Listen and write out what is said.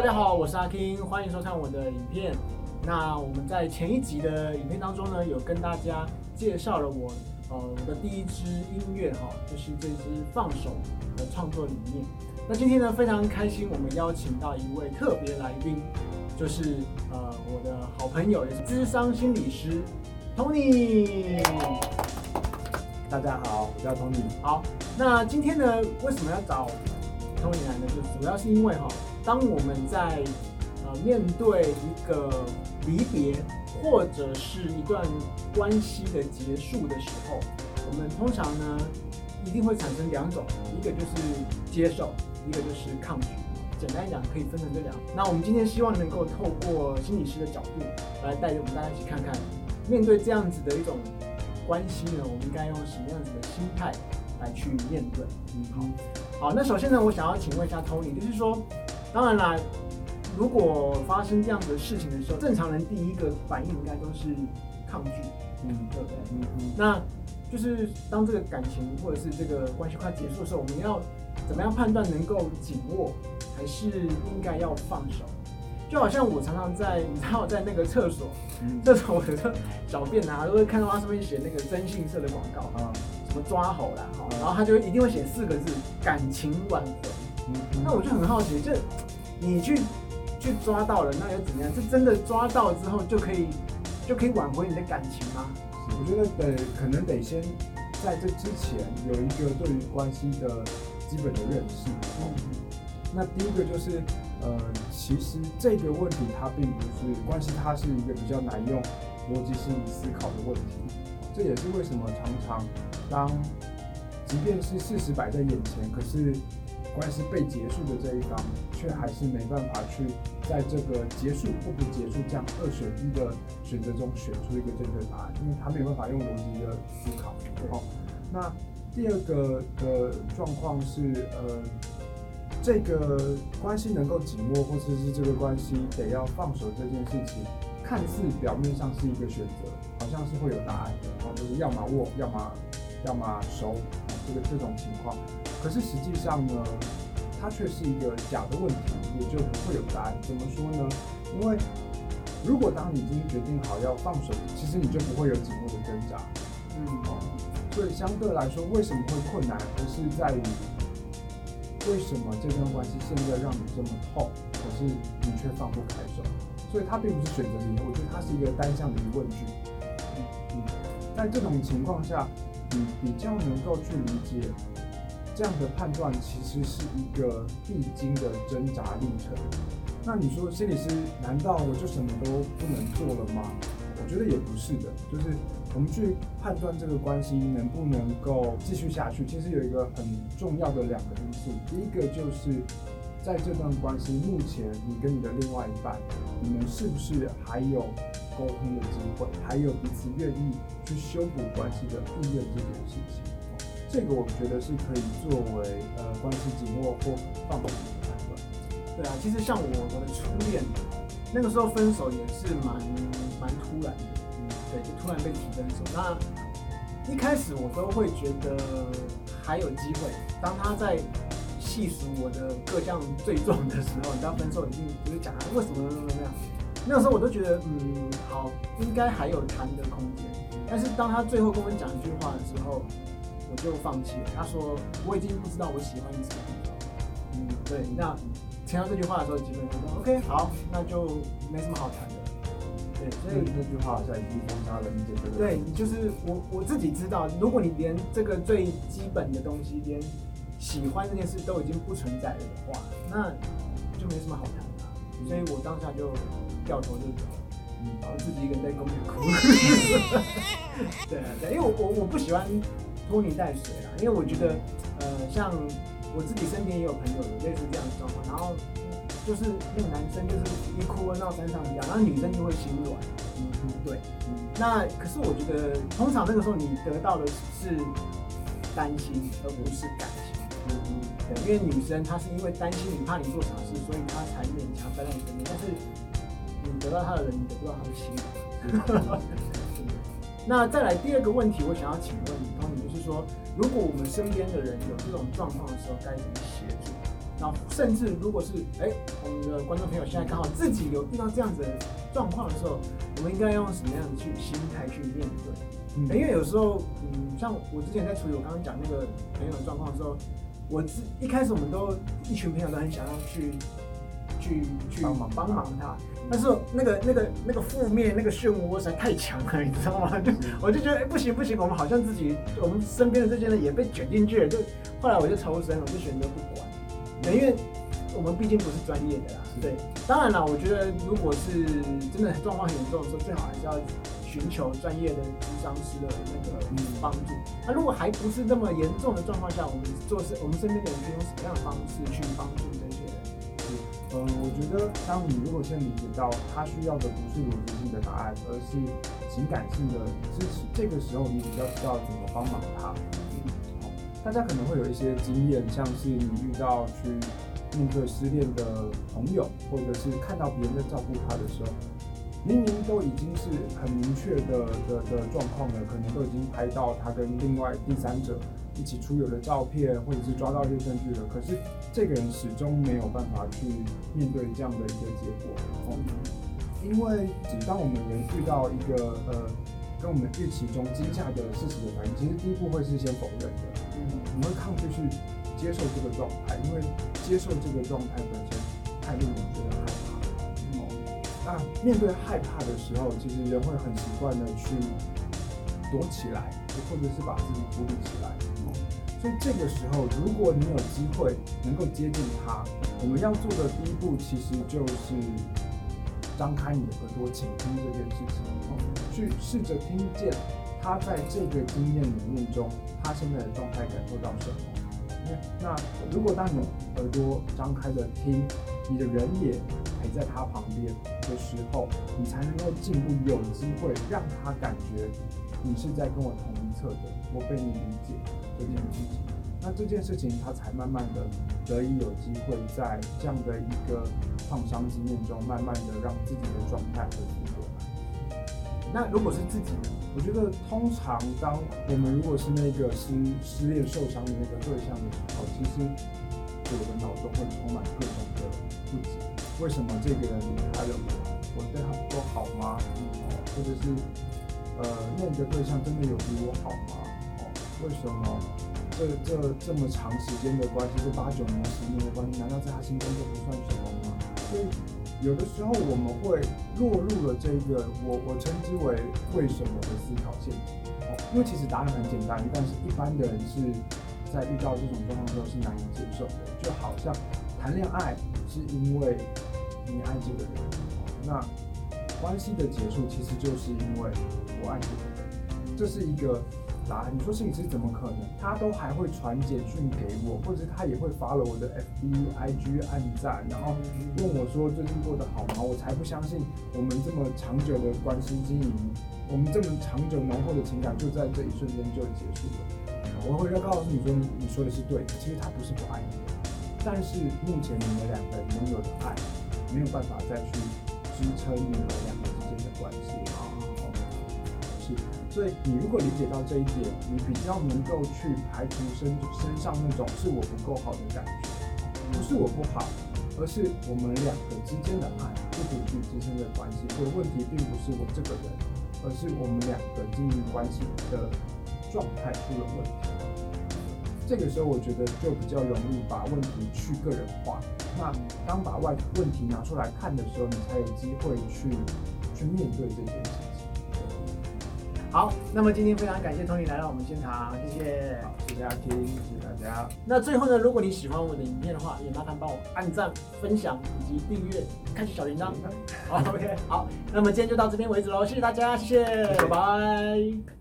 大家好，我是阿 King，欢迎收看我的影片。那我们在前一集的影片当中呢，有跟大家介绍了我呃我的第一支音乐哈，就是这支放手的创作理念。那今天呢，非常开心，我们邀请到一位特别来宾，就是呃我的好朋友，也是智商心理师 Tony。大家好，我叫 Tony。好，那今天呢，为什么要找 Tony 来呢？就主要是因为哈，当我们在呃面对一个离别或者是一段关系的结束的时候，我们通常呢一定会产生两种，一个就是接受，一个就是抗拒。简单讲，可以分成这两。那我们今天希望能够透过心理师的角度来带着我们大家一起看看，面对这样子的一种关系呢，我们应该用什么样子的心态来去面对？嗯，好，好，那首先呢，我想要请问一下 Tony，就是说，当然啦，如果发生这样子的事情的时候，正常人第一个反应应该都是抗拒，嗯对不对？嗯嗯，那就是当这个感情或者是这个关系快结束的时候，我们要怎么样判断能够紧握，还是应该要放手？就好像我常常在，你知道，在那个厕所，嗯 这种我有时候小便啊，都会看到它上面写那个征信社的广告，啊，什么抓猴啦，哈，然后他就一定会写四个字“感情挽回”。嗯那我就很好奇，这你去去抓到了，那又怎么样？这真的抓到之后就可以就可以挽回你的感情吗？我觉得得可能得先在这之前有一个对于关系的基本的认识。嗯那第一个就是，呃，其实这个问题它并不是关系，它是一个比较难用逻辑性思考的问题。这也是为什么常常当即便是事实摆在眼前，可是关系被结束的这一方，却还是没办法去在这个结束或不结束这样二选一的选择中选出一个正确答案，因为他没有办法用逻辑的思考。好，那第二个的状况是，呃，这个关系能够紧握，或者是这个关系得要放手这件事情，看似表面上是一个选择，好像是会有答案的，然后就是要么握，要么要么收，啊这个这种情况。可是实际上呢，它却是一个假的问题，也就不会有答案。怎么说呢？因为如果当你已经决定好要放手，其实你就不会有紧握的挣扎。嗯，哦，所以相对来说，为什么会困难，而是在于为什么这段关系现在让你这么痛，可是你却放不开手。所以它并不是选择题，我觉得它是一个单向的疑问句。嗯嗯，在这种情况下，你比较能够去理解这样的判断，其实是一个必经的挣扎历程。那你说心理师，难道我就什么都不能做了吗？我觉得也不是的，就是我们去判断这个关系能不能够继续下去，其实有一个很重要的两个因素，第一个就是在这段关系目前，你跟你的另外一半，你们是不是还有沟通的机会，还有彼此愿意去修补关系的意愿这件事情。这个我觉得是可以作为呃关系紧握或放手的判断。对啊，其实像我我的初恋，那个时候分手也是蛮蛮突然的，嗯，对，就突然被提分手。那一开始我都会觉得还有机会，当他在细数我的各项罪状的时候，你知道分手已经就是讲他为什么怎么怎么样，那个时候我都觉得嗯好，应该还有谈的空间。但是当他最后跟我们讲一句话的时候，我就放弃了。他说我已经不知道我喜欢你什么地方。嗯，对，那听到这句话的时候，基本上说 OK 好，那就没什么好谈的。对，所以那句话好像已经封杀了你这个。对你就是我我自己知道，如果你连这个最基本的东西，连喜欢这件事都已经不存在了的话，那就没什么好谈的啊、所以我当下就掉头就走了，嗯，然后自己一个人在公园哭。对啊，对，因为我我我不喜欢拖泥带水啊，因为我觉得呃，像我自己身边也有朋友有类似这样的状况，然后就是那个男生就是一哭二闹三上吊，然后女生就会心软。嗯嗯对，那可是我觉得，通常那个时候你得到的是担心，而不是感情。嗯嗯对，因为女生她是因为担心你怕你做傻事，所以她才勉强待在你身边。但是你得到她的人，你得不到她的心。那再来第二个问题，我想要请问你就是说，如果我们身边的人有这种状况的时候，该怎么协助？然后甚至如果是哎，我们的观众朋友现在刚好自己有遇到这样子的状况的时候，我们应该用什么样的去心态去面对？嗯因为有时候，嗯，像我之前在处理我刚刚讲那个朋友的状况的时候，我自一开始我们都一群朋友都很想要去去去帮忙他帮忙他，但是那个那个那个负面那个漩涡实在太强了，你知道吗？就我就觉得哎、不行不行，我们好像自己我们身边的这些人也被卷进去了，就后来我就抽身了，我就选择不管，对，因为我们毕竟不是专业的啦，对。当然了，我觉得如果是真的状况很严重的时候，最好还是要寻求专业的咨商师的那个嗯帮助。那如果还不是那么严重的状况下，我们做事我们身边的人可以用什么样的方式去帮助？嗯，我觉得当你如果先理解到他需要的不是逻辑性的答案，而是情感性的支持，这个时候你比较知道怎么帮忙他。好大家可能会有一些经验，像是你遇到去面对失恋的朋友，或者是看到别人在照顾他的时候，明明都已经是很明确的的的状况了，可能都已经拍到他跟另外第三者一起出游的照片，或者是抓到一些证据了，可是这个人始终没有办法去面对这样的一个结果。哦，因为只当我们人遇到一个呃跟我们预期中惊吓的事实的反应，其实第一步会是先否认的。嗯你会抗拒去接受这个状态，因为接受这个状态本身太令人觉得害怕那面对害怕的时候，其实人会很习惯的去躲起来，或者是把自己孤立起来。所以这个时候，如果你有机会能够接近他，我们要做的第一步其实就是张开你的耳朵，倾听这件事情，哦，去试着听见他在这个经验里面中，他现在的状态感受到什么。那如果当你耳朵张开的听，你的人也陪在他旁边的时候，你才能够进步，有机会让他感觉你是在跟我同一侧的，我被你理解这件事情。那这件事情，他才慢慢的得以有机会在这样的一个创伤经验中，慢慢的让自己的状态恢复过来。那如果是自己？我觉得通常当我们如果是那个失失恋受伤的那个对象的时候，其实我的脑中会充满各种的不解。为什么这个人离开了我？我对他不够好吗？哦，或者是呃那个对象真的有比我好吗？哦，为什么这这这么长时间的关系，这八九年、十年的关系，难道在他心中就不算什么吗？所以有的时候我们会落入了这个我我称之为为什么的思考陷阱。哦，因为其实答案很简单，但是一般的人是在遇到这种状况之后是难以接受的，就好像谈恋爱是因为你爱这个人，那关系的结束其实就是因为我爱这个人，这是一个答案。你说心理师怎么可能？他都还会传简讯给我，或者他也会发了我的 FB、IG 按赞，然后问我说最近过得好吗？我才不相信我们这么长久的关系经营，我们这么长久浓厚的情感就在这一瞬间就结束了。我会要告诉你说，你说的是对的，其实他不是不爱你，但是目前你们两个人拥有的爱没有办法再去支撑你们两个之间的关系。是，所以你如果理解到这一点，你比较能够去排除身身上那种是我不够好的感觉，不是我不好，而是我们两个之间的爱不足去支撑这个关系。所以问题并不是我这个人，而是我们两个经营关系的状态出了问题。这个时候，我觉得就比较容易把问题去个人化。那当把外问题拿出来看的时候，你才有机会去去面对这件事情。好，那么今天非常感谢 Tony 来到我们现场，谢谢。好，谢谢大家听，谢谢大家。那最后呢，如果你喜欢我的影片的话，也麻烦帮我按赞、分享以及订阅，开启小铃铛。好，OK，好，那么今天就到这边为止喽，谢谢大家，谢谢，拜拜。